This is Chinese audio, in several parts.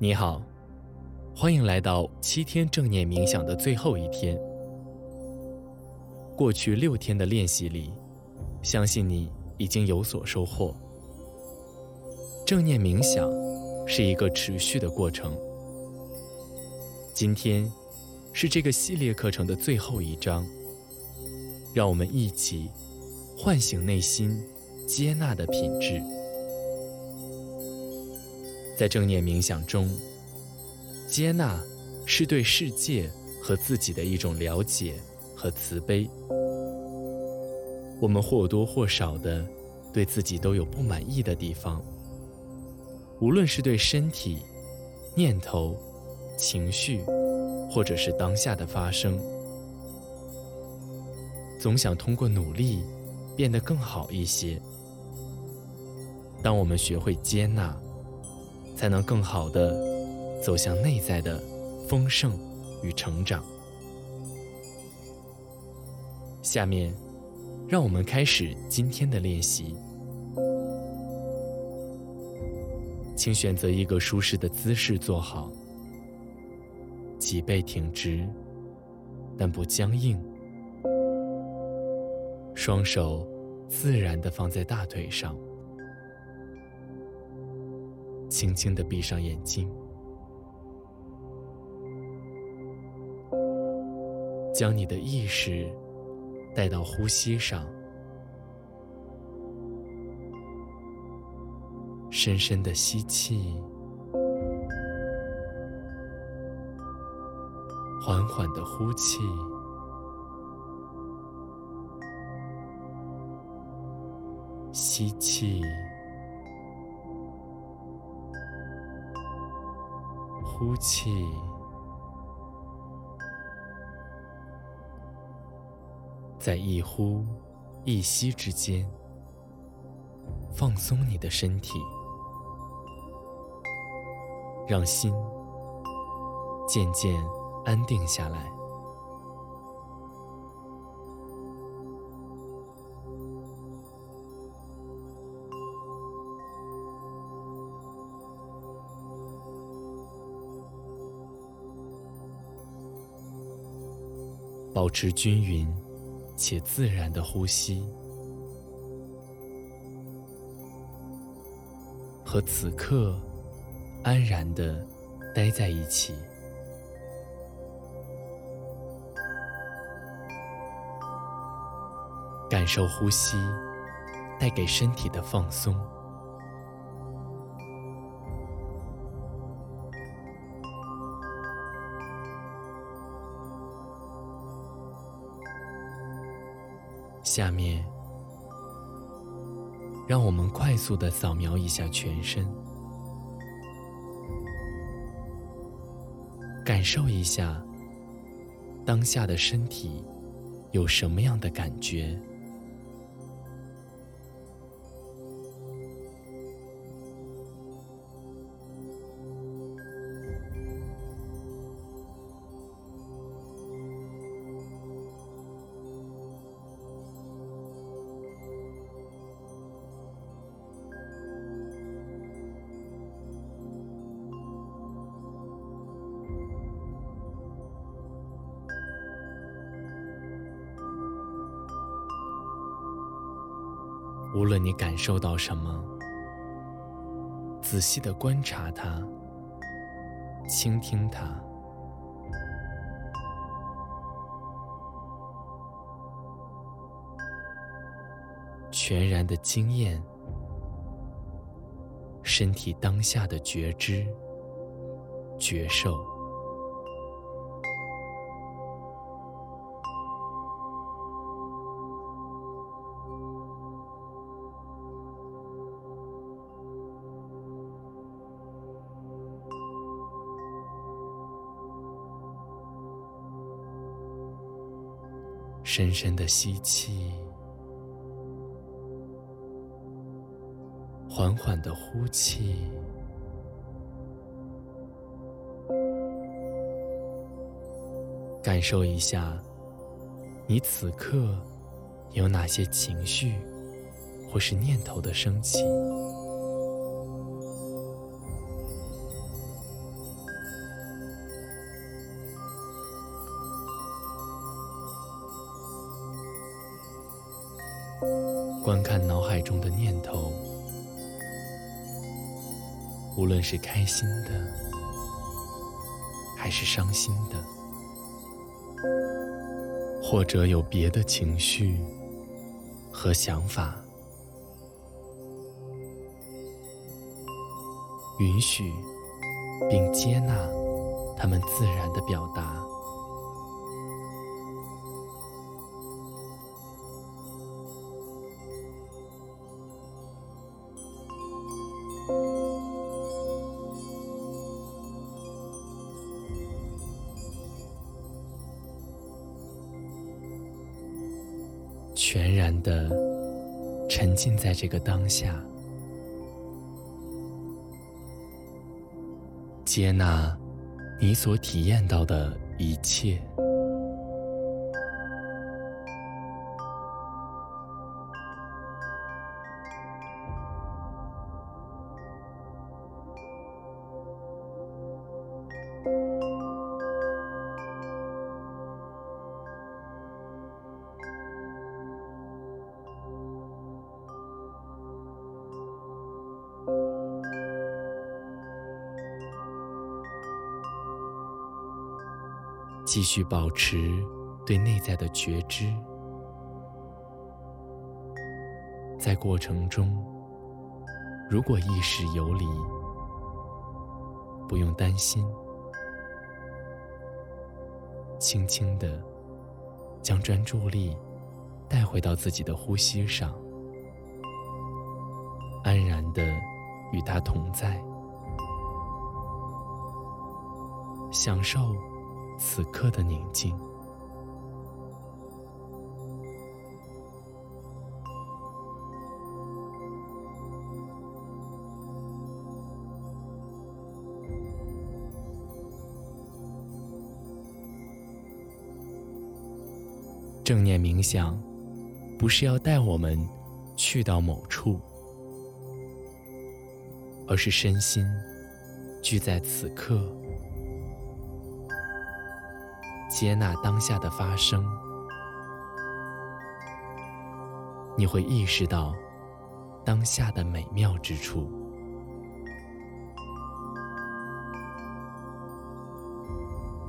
你好，欢迎来到七天正念冥想的最后一天。过去六天的练习里，相信你已经有所收获。正念冥想是一个持续的过程。今天是这个系列课程的最后一章，让我们一起唤醒内心接纳的品质。在正念冥想中，接纳是对世界和自己的一种了解和慈悲。我们或多或少的对自己都有不满意的地方，无论是对身体、念头、情绪，或者是当下的发生，总想通过努力变得更好一些。当我们学会接纳。才能更好的走向内在的丰盛与成长。下面，让我们开始今天的练习。请选择一个舒适的姿势坐好，脊背挺直，但不僵硬，双手自然的放在大腿上。轻轻的闭上眼睛，将你的意识带到呼吸上，深深的吸气，缓缓的呼气，吸气。呼气，在一呼一吸之间，放松你的身体，让心渐渐安定下来。保持均匀且自然的呼吸，和此刻安然的待在一起，感受呼吸带给身体的放松。下面，让我们快速的扫描一下全身，感受一下当下的身体有什么样的感觉。无论你感受到什么，仔细的观察它，倾听它，全然的经验身体当下的觉知、觉受。深深的吸气，缓缓的呼气，感受一下，你此刻有哪些情绪或是念头的升起。观看脑海中的念头，无论是开心的还是伤心的，或者有别的情绪和想法，允许并接纳他们自然的表达。全然的沉浸在这个当下，接纳你所体验到的一切。继续保持对内在的觉知，在过程中，如果意识游离，不用担心，轻轻的将专注力带回到自己的呼吸上，安然的与它同在，享受。此刻的宁静，正念冥想不是要带我们去到某处，而是身心聚在此刻。接纳当下的发生，你会意识到当下的美妙之处。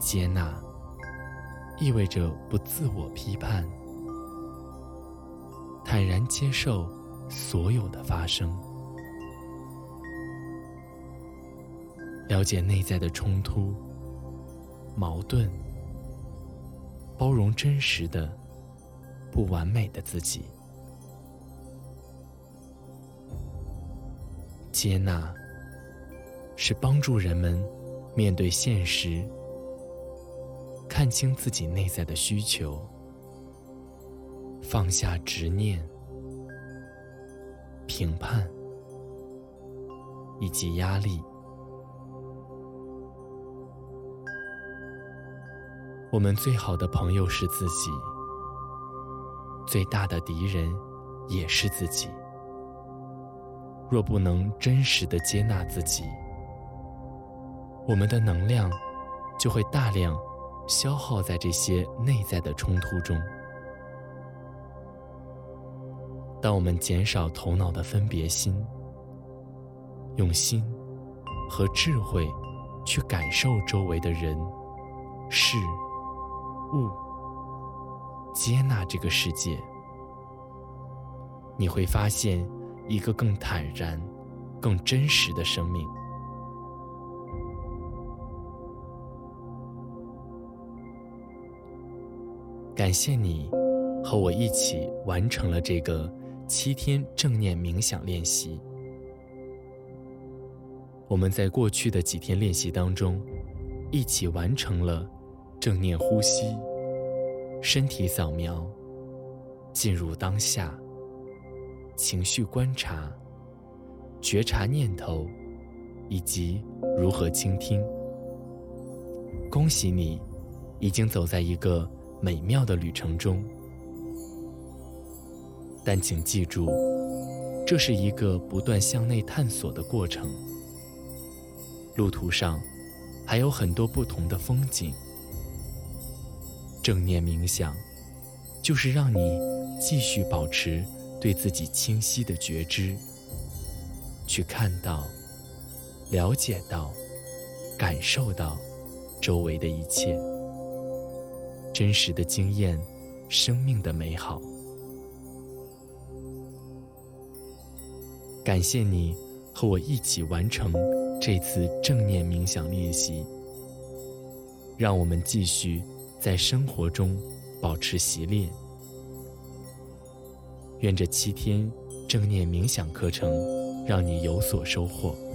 接纳意味着不自我批判，坦然接受所有的发生，了解内在的冲突、矛盾。包容真实的、不完美的自己，接纳是帮助人们面对现实、看清自己内在的需求、放下执念、评判以及压力。我们最好的朋友是自己，最大的敌人也是自己。若不能真实的接纳自己，我们的能量就会大量消耗在这些内在的冲突中。当我们减少头脑的分别心，用心和智慧去感受周围的人事。物，接纳这个世界，你会发现一个更坦然、更真实的生命。感谢你和我一起完成了这个七天正念冥想练习。我们在过去的几天练习当中，一起完成了。正念呼吸，身体扫描，进入当下，情绪观察，觉察念头，以及如何倾听。恭喜你，已经走在一个美妙的旅程中。但请记住，这是一个不断向内探索的过程。路途上还有很多不同的风景。正念冥想，就是让你继续保持对自己清晰的觉知，去看到、了解到、感受到周围的一切，真实的经验生命的美好。感谢你和我一起完成这次正念冥想练习，让我们继续在生活中保持习练。愿这七天正念冥想课程让你有所收获。